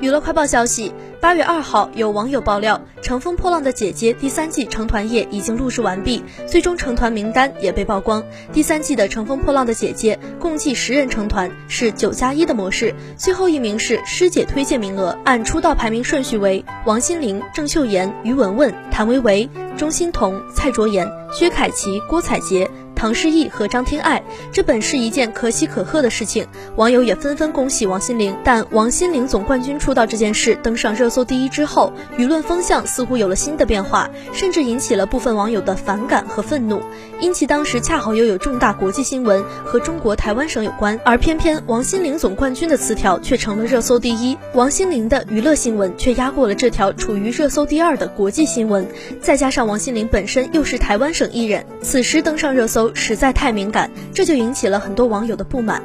娱乐快报消息，八月二号，有网友爆料，《乘风破浪的姐姐》第三季成团夜已经录制完毕，最终成团名单也被曝光。第三季的《乘风破浪的姐姐》共计十人成团，是九加一的模式，最后一名是师姐推荐名额，按出道排名顺序为王心凌、郑秀妍、于文文、谭维维、钟欣桐、蔡卓妍、薛凯琪、郭采洁。唐诗逸和张天爱，这本是一件可喜可贺的事情，网友也纷纷恭喜王心凌。但王心凌总冠军出道这件事登上热搜第一之后，舆论风向似乎有了新的变化，甚至引起了部分网友的反感和愤怒，因其当时恰好又有重大国际新闻和中国台湾省有关，而偏偏王心凌总冠军的词条却成了热搜第一，王心凌的娱乐新闻却压过了这条处于热搜第二的国际新闻，再加上王心凌本身又是台湾省艺人，此时登上热搜。实在太敏感，这就引起了很多网友的不满。